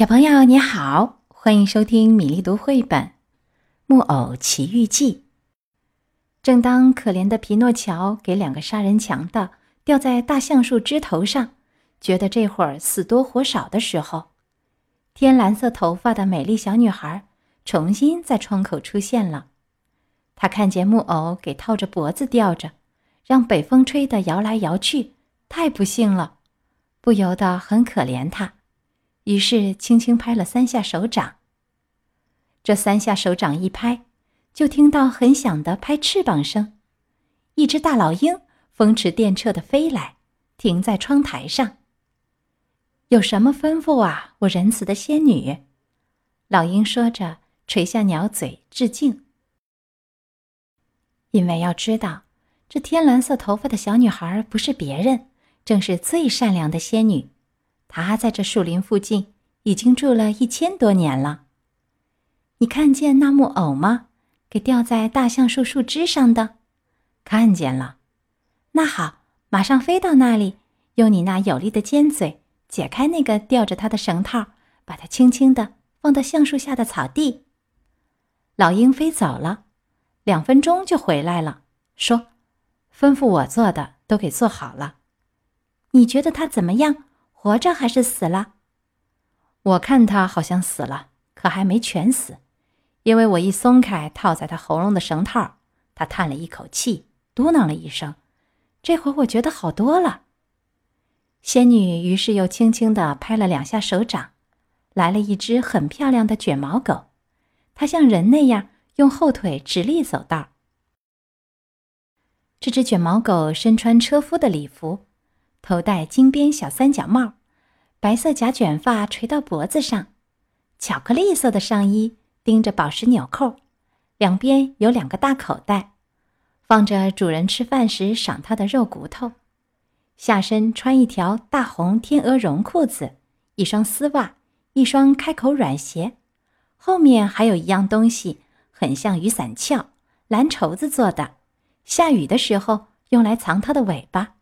小朋友你好，欢迎收听米粒读绘本《木偶奇遇记》。正当可怜的皮诺乔给两个杀人强盗吊在大橡树枝头上，觉得这会儿死多活少的时候，天蓝色头发的美丽小女孩重新在窗口出现了。她看见木偶给套着脖子吊着，让北风吹得摇来摇去，太不幸了，不由得很可怜他。于是轻轻拍了三下手掌。这三下手掌一拍，就听到很响的拍翅膀声，一只大老鹰风驰电掣的飞来，停在窗台上。有什么吩咐啊，我仁慈的仙女？老鹰说着，垂下鸟嘴致敬。因为要知道，这天蓝色头发的小女孩不是别人，正是最善良的仙女。他在这树林附近已经住了一千多年了。你看见那木偶吗？给吊在大橡树树枝上的，看见了。那好，马上飞到那里，用你那有力的尖嘴解开那个吊着它的绳套，把它轻轻地放到橡树下的草地。老鹰飞走了，两分钟就回来了，说：“吩咐我做的都给做好了。你觉得它怎么样？”活着还是死了？我看他好像死了，可还没全死，因为我一松开套在他喉咙的绳套，他叹了一口气，嘟囔了一声。这会儿我觉得好多了。仙女于是又轻轻地拍了两下手掌，来了一只很漂亮的卷毛狗，它像人那样用后腿直立走道。这只卷毛狗身穿车夫的礼服。头戴金边小三角帽，白色假卷发垂到脖子上，巧克力色的上衣钉着宝石纽扣，两边有两个大口袋，放着主人吃饭时赏他的肉骨头。下身穿一条大红天鹅绒裤子，一双丝袜，一双开口软鞋，后面还有一样东西，很像雨伞鞘，蓝绸子做的，下雨的时候用来藏它的尾巴。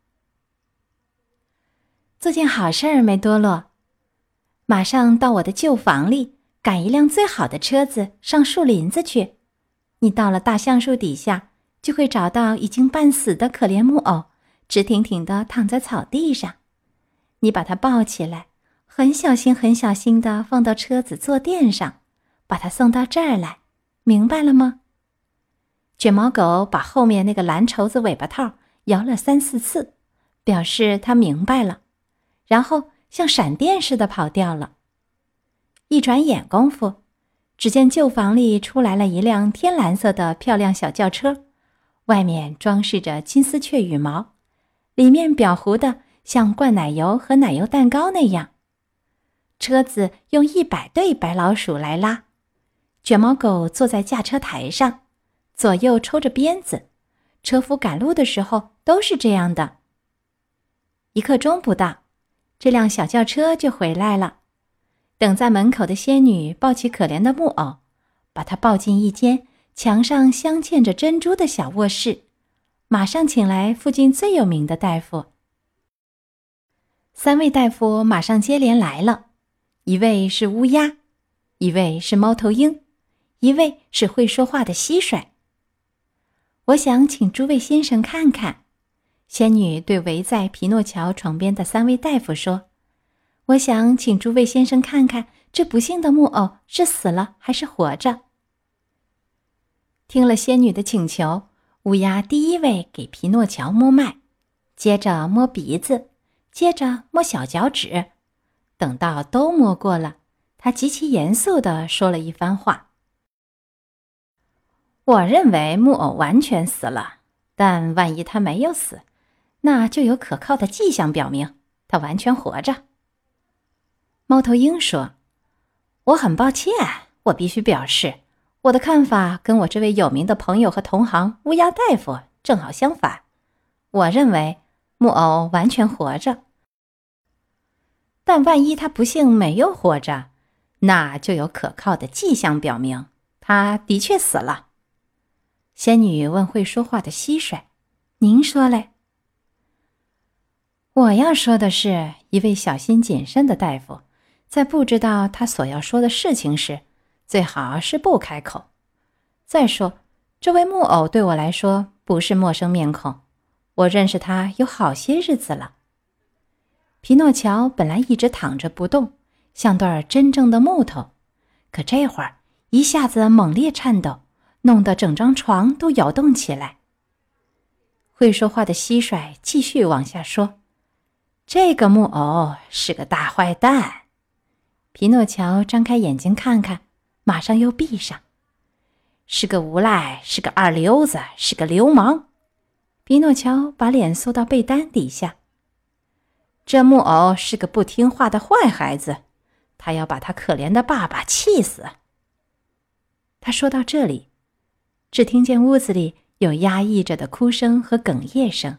做件好事儿没多落，马上到我的旧房里赶一辆最好的车子上树林子去。你到了大橡树底下，就会找到已经半死的可怜木偶，直挺挺的躺在草地上。你把它抱起来，很小心、很小心的放到车子坐垫上，把它送到这儿来，明白了吗？卷毛狗把后面那个蓝绸子尾巴套摇了三四次，表示它明白了。然后像闪电似的跑掉了。一转眼功夫，只见旧房里出来了一辆天蓝色的漂亮小轿车，外面装饰着金丝雀羽毛，里面裱糊的像灌奶油和奶油蛋糕那样。车子用一百对白老鼠来拉，卷毛狗坐在驾车台上，左右抽着鞭子。车夫赶路的时候都是这样的。一刻钟不到。这辆小轿车就回来了，等在门口的仙女抱起可怜的木偶，把他抱进一间墙上镶嵌着珍珠的小卧室，马上请来附近最有名的大夫。三位大夫马上接连来了，一位是乌鸦，一位是猫头鹰，一位是会说话的蟋蟀。我想请诸位先生看看。仙女对围在皮诺乔床边的三位大夫说：“我想请诸位先生看看，这不幸的木偶是死了还是活着。”听了仙女的请求，乌鸦第一位给皮诺乔摸脉，接着摸鼻子，接着摸小脚趾。等到都摸过了，他极其严肃地说了一番话：“我认为木偶完全死了，但万一他没有死。”那就有可靠的迹象表明他完全活着。猫头鹰说：“我很抱歉，我必须表示，我的看法跟我这位有名的朋友和同行乌鸦大夫正好相反。我认为木偶完全活着，但万一他不幸没有活着，那就有可靠的迹象表明他的确死了。”仙女问会说话的蟋蟀：“您说嘞？”我要说的是，一位小心谨慎的大夫，在不知道他所要说的事情时，最好是不开口。再说，这位木偶对我来说不是陌生面孔，我认识他有好些日子了。皮诺乔本来一直躺着不动，像段真正的木头，可这会儿一下子猛烈颤抖，弄得整张床都摇动起来。会说话的蟋蟀继续往下说：“这个木偶是个大坏蛋。”皮诺乔张开眼睛看看，马上又闭上。是个无赖，是个二流子，是个流氓。皮诺乔把脸缩到被单底下。这木偶是个不听话的坏孩子，他要把他可怜的爸爸气死。他说到这里，只听见屋子里有压抑着的哭声和哽咽声。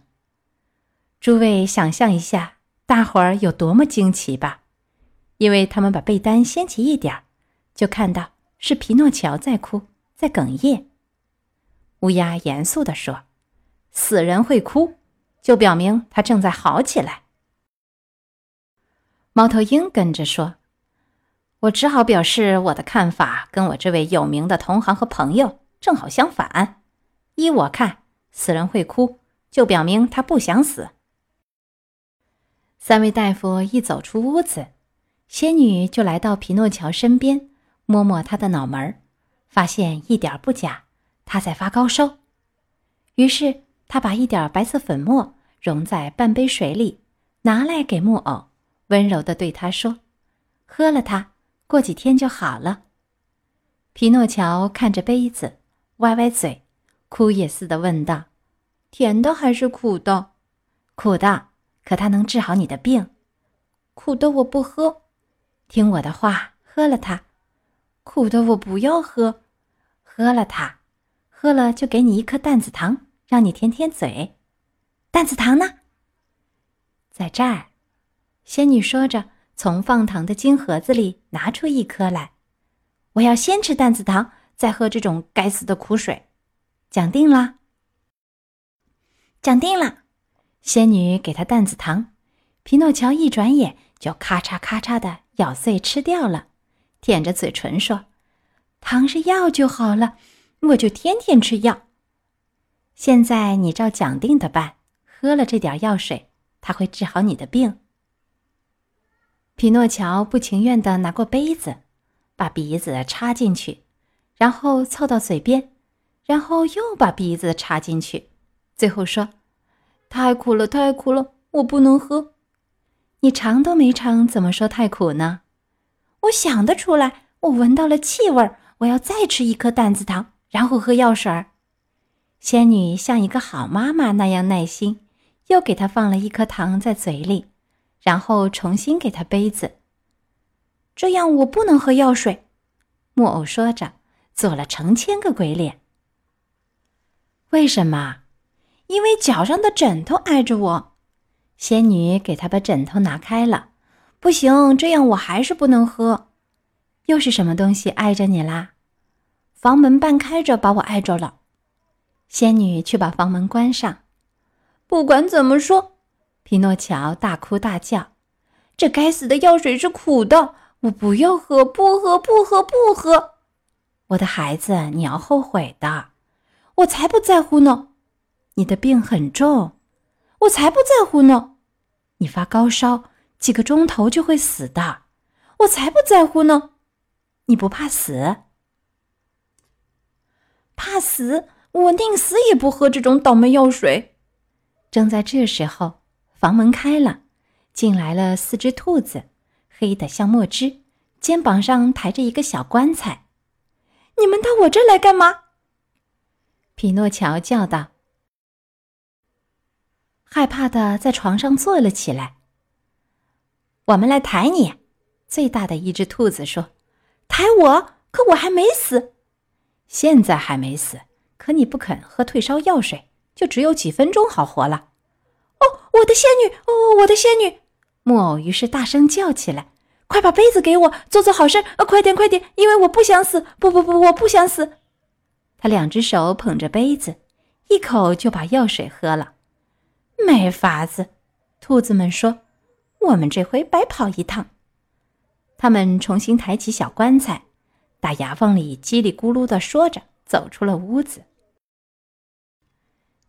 诸位想象一下，大伙儿有多么惊奇吧？因为他们把被单掀起一点儿，就看到是皮诺乔在哭，在哽咽。乌鸦严肃地说：“死人会哭，就表明他正在好起来。”猫头鹰跟着说：“我只好表示我的看法跟我这位有名的同行和朋友正好相反。依我看，死人会哭，就表明他不想死。”三位大夫一走出屋子。仙女就来到皮诺乔身边，摸摸他的脑门儿，发现一点不假，他在发高烧。于是她把一点白色粉末溶在半杯水里，拿来给木偶，温柔地对他说：“喝了它，过几天就好了。”皮诺乔看着杯子，歪歪嘴，哭也似的问道：“甜的还是苦的？苦的，可它能治好你的病。苦的我不喝。”听我的话，喝了它。苦的我不要喝，喝了它，喝了就给你一颗淡子糖，让你舔舔嘴。淡子糖呢？在这儿。仙女说着，从放糖的金盒子里拿出一颗来。我要先吃淡子糖，再喝这种该死的苦水。讲定了。讲定了。仙女给他淡子糖，皮诺乔一转眼就咔嚓咔嚓的。咬碎吃掉了，舔着嘴唇说：“糖是药就好了，我就天天吃药。现在你照讲定的办，喝了这点药水，它会治好你的病。”匹诺乔不情愿的拿过杯子，把鼻子插进去，然后凑到嘴边，然后又把鼻子插进去，最后说：“太苦了，太苦了，我不能喝。”你尝都没尝，怎么说太苦呢？我想得出来，我闻到了气味儿，我要再吃一颗淡子糖，然后喝药水儿。仙女像一个好妈妈那样耐心，又给他放了一颗糖在嘴里，然后重新给他杯子。这样我不能喝药水。木偶说着，做了成千个鬼脸。为什么？因为脚上的枕头挨着我。仙女给他把枕头拿开了，不行，这样我还是不能喝。又是什么东西碍着你啦？房门半开着，把我碍着了。仙女去把房门关上。不管怎么说，匹诺乔大哭大叫：“这该死的药水是苦的，我不要喝，不喝，不喝，不喝！我的孩子，你要后悔的。我才不在乎呢，你的病很重。”我才不在乎呢！你发高烧，几个钟头就会死的。我才不在乎呢！你不怕死？怕死？我宁死也不喝这种倒霉药水。正在这时候，房门开了，进来了四只兔子，黑的像墨汁，肩膀上抬着一个小棺材。你们到我这儿来干嘛？匹诺乔叫道。害怕的在床上坐了起来。我们来抬你，最大的一只兔子说：“抬我？可我还没死。现在还没死，可你不肯喝退烧药水，就只有几分钟好活了。”哦，我的仙女！哦，我的仙女！木偶于是大声叫起来：“快把杯子给我，做做好事！啊，快点，快点！因为我不想死！不不不，我不想死！”他两只手捧着杯子，一口就把药水喝了。没法子，兔子们说：“我们这回白跑一趟。”他们重新抬起小棺材，打牙缝里叽里咕噜的说着，走出了屋子。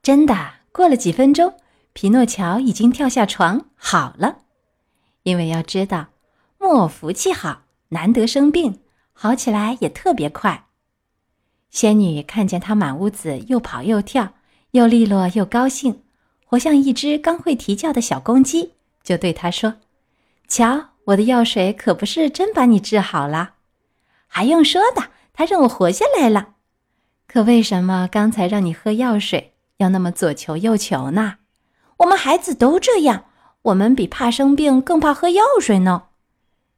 真的，过了几分钟，皮诺乔已经跳下床好了。因为要知道，木偶福气好，难得生病，好起来也特别快。仙女看见他满屋子又跑又跳，又利落又高兴，活像一只刚会啼叫的小公鸡，就对他说：“瞧。”我的药水可不是真把你治好了，还用说的？他让我活下来了。可为什么刚才让你喝药水要那么左求右求呢？我们孩子都这样，我们比怕生病更怕喝药水呢。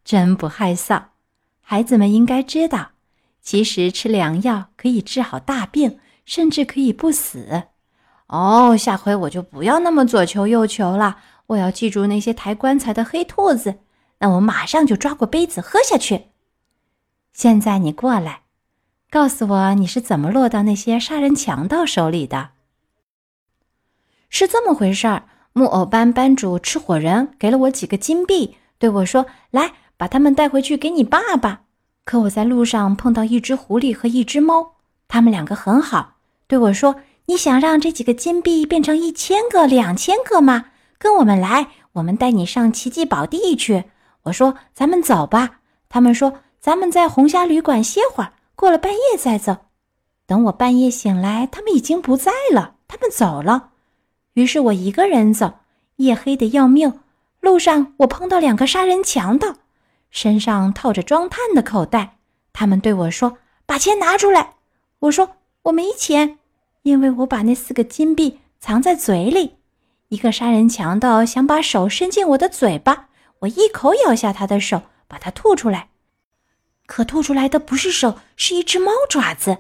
真不害臊！孩子们应该知道，其实吃良药可以治好大病，甚至可以不死。哦，下回我就不要那么左求右求了。我要记住那些抬棺材的黑兔子。那我马上就抓过杯子喝下去。现在你过来，告诉我你是怎么落到那些杀人强盗手里的？是这么回事儿。木偶班班主吃火人给了我几个金币，对我说：“来，把它们带回去给你爸爸。”可我在路上碰到一只狐狸和一只猫，他们两个很好，对我说：“你想让这几个金币变成一千个、两千个吗？跟我们来，我们带你上奇迹宝地去。”我说：“咱们走吧。”他们说：“咱们在红霞旅馆歇会儿，过了半夜再走。”等我半夜醒来，他们已经不在了，他们走了。于是我一个人走，夜黑的要命。路上我碰到两个杀人强盗，身上套着装炭的口袋。他们对我说：“把钱拿出来。”我说：“我没钱，因为我把那四个金币藏在嘴里。”一个杀人强盗想把手伸进我的嘴巴。我一口咬下他的手，把它吐出来，可吐出来的不是手，是一只猫爪子。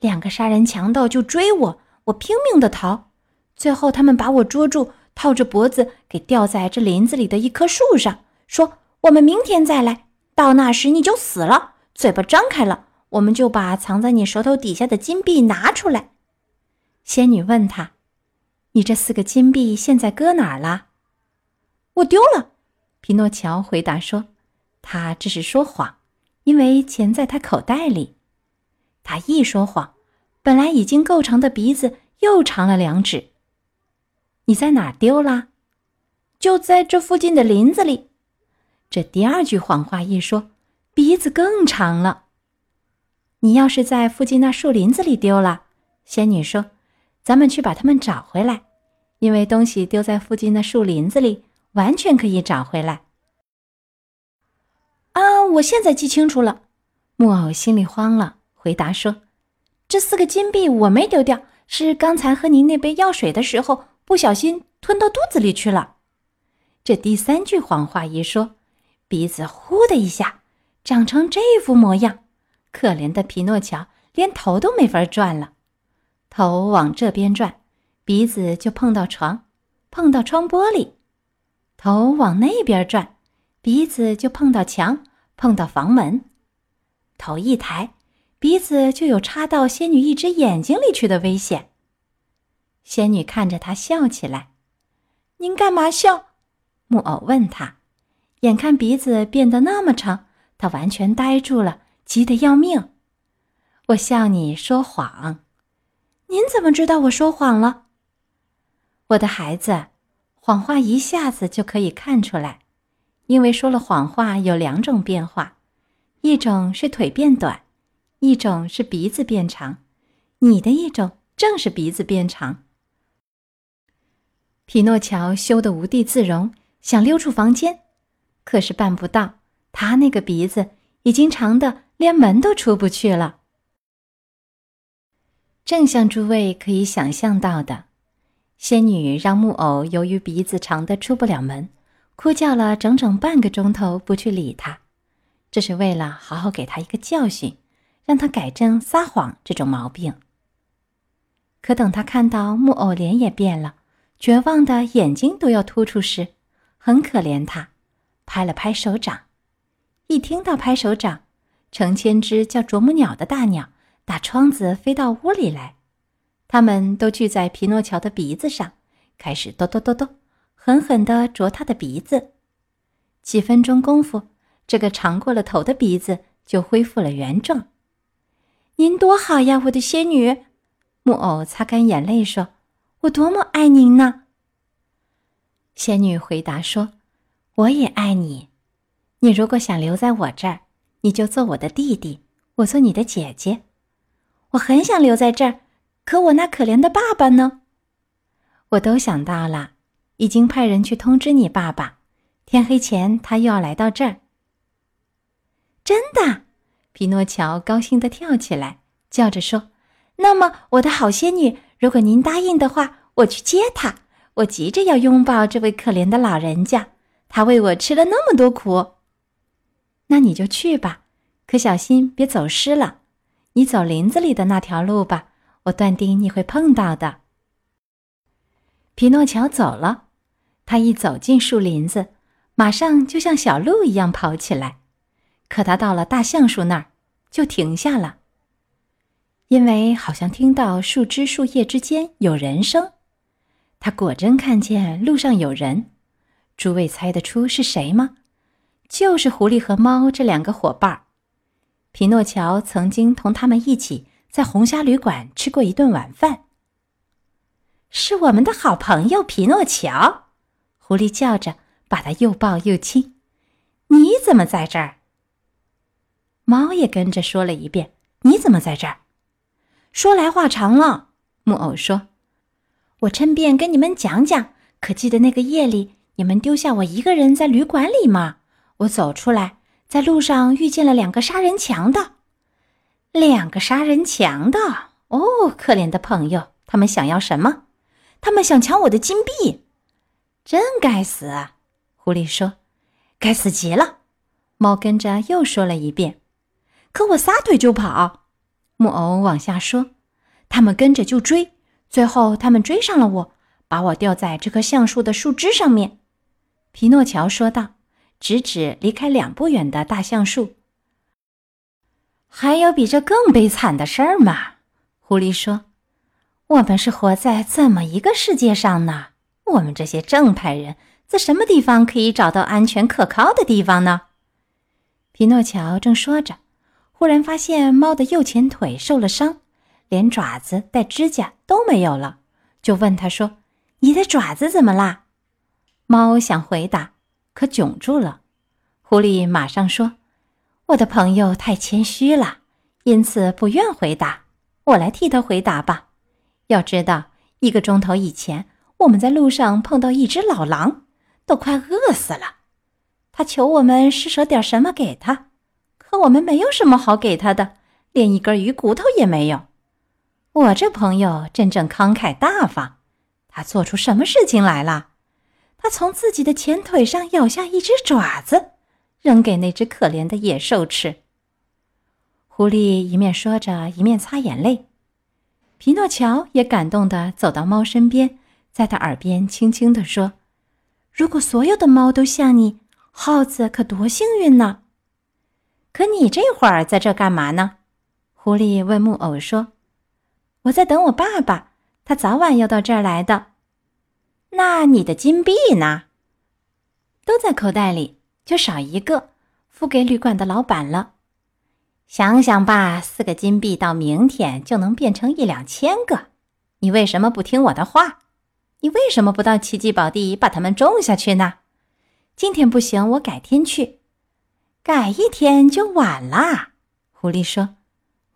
两个杀人强盗就追我，我拼命的逃，最后他们把我捉住，套着脖子给吊在这林子里的一棵树上，说：“我们明天再来，到那时你就死了，嘴巴张开了，我们就把藏在你舌头底下的金币拿出来。”仙女问他：“你这四个金币现在搁哪儿了？”我丢了。匹诺乔回答说：“他这是说谎，因为钱在他口袋里。他一说谎，本来已经够长的鼻子又长了两指。你在哪儿丢了？就在这附近的林子里。这第二句谎话一说，鼻子更长了。你要是在附近那树林子里丢了，仙女说，咱们去把它们找回来，因为东西丢在附近的树林子里。”完全可以找回来。啊，我现在记清楚了。木偶心里慌了，回答说：“这四个金币我没丢掉，是刚才喝您那杯药水的时候不小心吞到肚子里去了。”这第三句谎话一说，鼻子呼的一下长成这副模样，可怜的皮诺乔连头都没法转了。头往这边转，鼻子就碰到床，碰到窗玻璃。头往那边转，鼻子就碰到墙，碰到房门。头一抬，鼻子就有插到仙女一只眼睛里去的危险。仙女看着他笑起来：“您干嘛笑？”木偶问他。眼看鼻子变得那么长，他完全呆住了，急得要命。我笑你说谎。您怎么知道我说谎了？我的孩子。谎话一下子就可以看出来，因为说了谎话有两种变化，一种是腿变短，一种是鼻子变长。你的一种正是鼻子变长。匹诺乔羞得无地自容，想溜出房间，可是办不到，他那个鼻子已经长的连门都出不去了。正像诸位可以想象到的。仙女让木偶由于鼻子长的出不了门，哭叫了整整半个钟头，不去理他，这是为了好好给他一个教训，让他改正撒谎这种毛病。可等他看到木偶脸也变了，绝望的眼睛都要突出时，很可怜他，拍了拍手掌。一听到拍手掌，成千只叫啄木鸟的大鸟打窗子飞到屋里来。他们都聚在皮诺乔的鼻子上，开始哆哆哆哆，狠狠地啄他的鼻子。几分钟功夫，这个长过了头的鼻子就恢复了原状。您多好呀，我的仙女！木偶擦干眼泪说：“我多么爱您呢！”仙女回答说：“我也爱你。你如果想留在我这儿，你就做我的弟弟，我做你的姐姐。我很想留在这儿，可我那可怜的爸爸呢？我都想到了，已经派人去通知你爸爸，天黑前他又要来到这儿。”真的。匹诺乔高兴地跳起来，叫着说：“那么，我的好仙女，如果您答应的话，我去接他。我急着要拥抱这位可怜的老人家，他为我吃了那么多苦。那你就去吧，可小心别走失了。你走林子里的那条路吧，我断定你会碰到的。”匹诺乔走了，他一走进树林子，马上就像小鹿一样跑起来。可他到了大橡树那儿，就停下了，因为好像听到树枝树叶之间有人声。他果真看见路上有人。诸位猜得出是谁吗？就是狐狸和猫这两个伙伴儿。匹诺乔曾经同他们一起在红虾旅馆吃过一顿晚饭。是我们的好朋友匹诺乔，狐狸叫着，把他又抱又亲。你怎么在这儿？猫也跟着说了一遍：“你怎么在这儿？”说来话长了。木偶说：“我趁便跟你们讲讲。可记得那个夜里，你们丢下我一个人在旅馆里吗？我走出来，在路上遇见了两个杀人强盗。两个杀人强盗！哦，可怜的朋友，他们想要什么？他们想抢我的金币。真该死！”狐狸说：“该死极了。”猫跟着又说了一遍。可我撒腿就跑，木偶往下说：“他们跟着就追，最后他们追上了我，把我吊在这棵橡树的树枝上面。”皮诺乔说道，直指离开两步远的大橡树。“还有比这更悲惨的事儿吗？”狐狸说，“我们是活在这么一个世界上呢。我们这些正派人在什么地方可以找到安全可靠的地方呢？”皮诺乔正说着。忽然发现猫的右前腿受了伤，连爪子带指甲都没有了，就问他说：“你的爪子怎么啦？”猫想回答，可窘住了。狐狸马上说：“我的朋友太谦虚了，因此不愿回答。我来替他回答吧。要知道，一个钟头以前，我们在路上碰到一只老狼，都快饿死了。他求我们施舍点什么给他。”可我们没有什么好给他的，连一根鱼骨头也没有。我这朋友真正慷慨大方，他做出什么事情来了？他从自己的前腿上咬下一只爪子，扔给那只可怜的野兽吃。狐狸一面说着，一面擦眼泪。皮诺乔也感动地走到猫身边，在他耳边轻轻地说：“如果所有的猫都像你，耗子可多幸运呢。”可你这会儿在这干嘛呢？狐狸问木偶说：“我在等我爸爸，他早晚要到这儿来的。那你的金币呢？都在口袋里，就少一个，付给旅馆的老板了。想想吧，四个金币到明天就能变成一两千个。你为什么不听我的话？你为什么不到奇迹宝地把它们种下去呢？今天不行，我改天去。”改一天就晚啦，狐狸说：“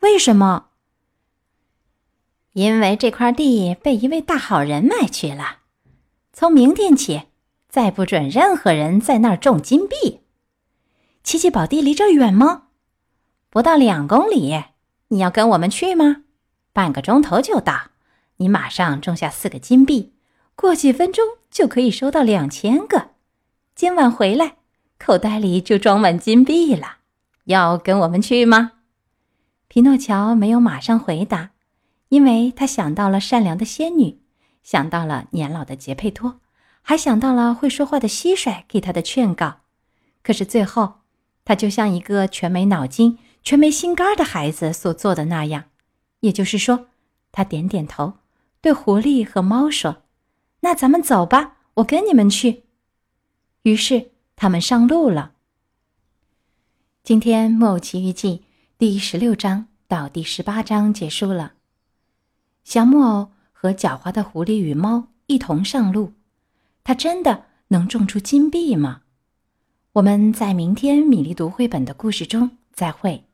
为什么？因为这块地被一位大好人买去了。从明天起，再不准任何人在那儿种金币。奇奇宝地离这儿远吗？不到两公里。你要跟我们去吗？半个钟头就到。你马上种下四个金币，过几分钟就可以收到两千个。今晚回来。”口袋里就装满金币了，要跟我们去吗？匹诺乔没有马上回答，因为他想到了善良的仙女，想到了年老的杰佩托，还想到了会说话的蟋蟀给他的劝告。可是最后，他就像一个全没脑筋、全没心肝的孩子所做的那样，也就是说，他点点头，对狐狸和猫说：“那咱们走吧，我跟你们去。”于是。他们上路了。今天《木偶奇遇记》第十六章到第十八章结束了。小木偶和狡猾的狐狸与猫一同上路，它真的能种出金币吗？我们在明天米粒读绘本的故事中再会。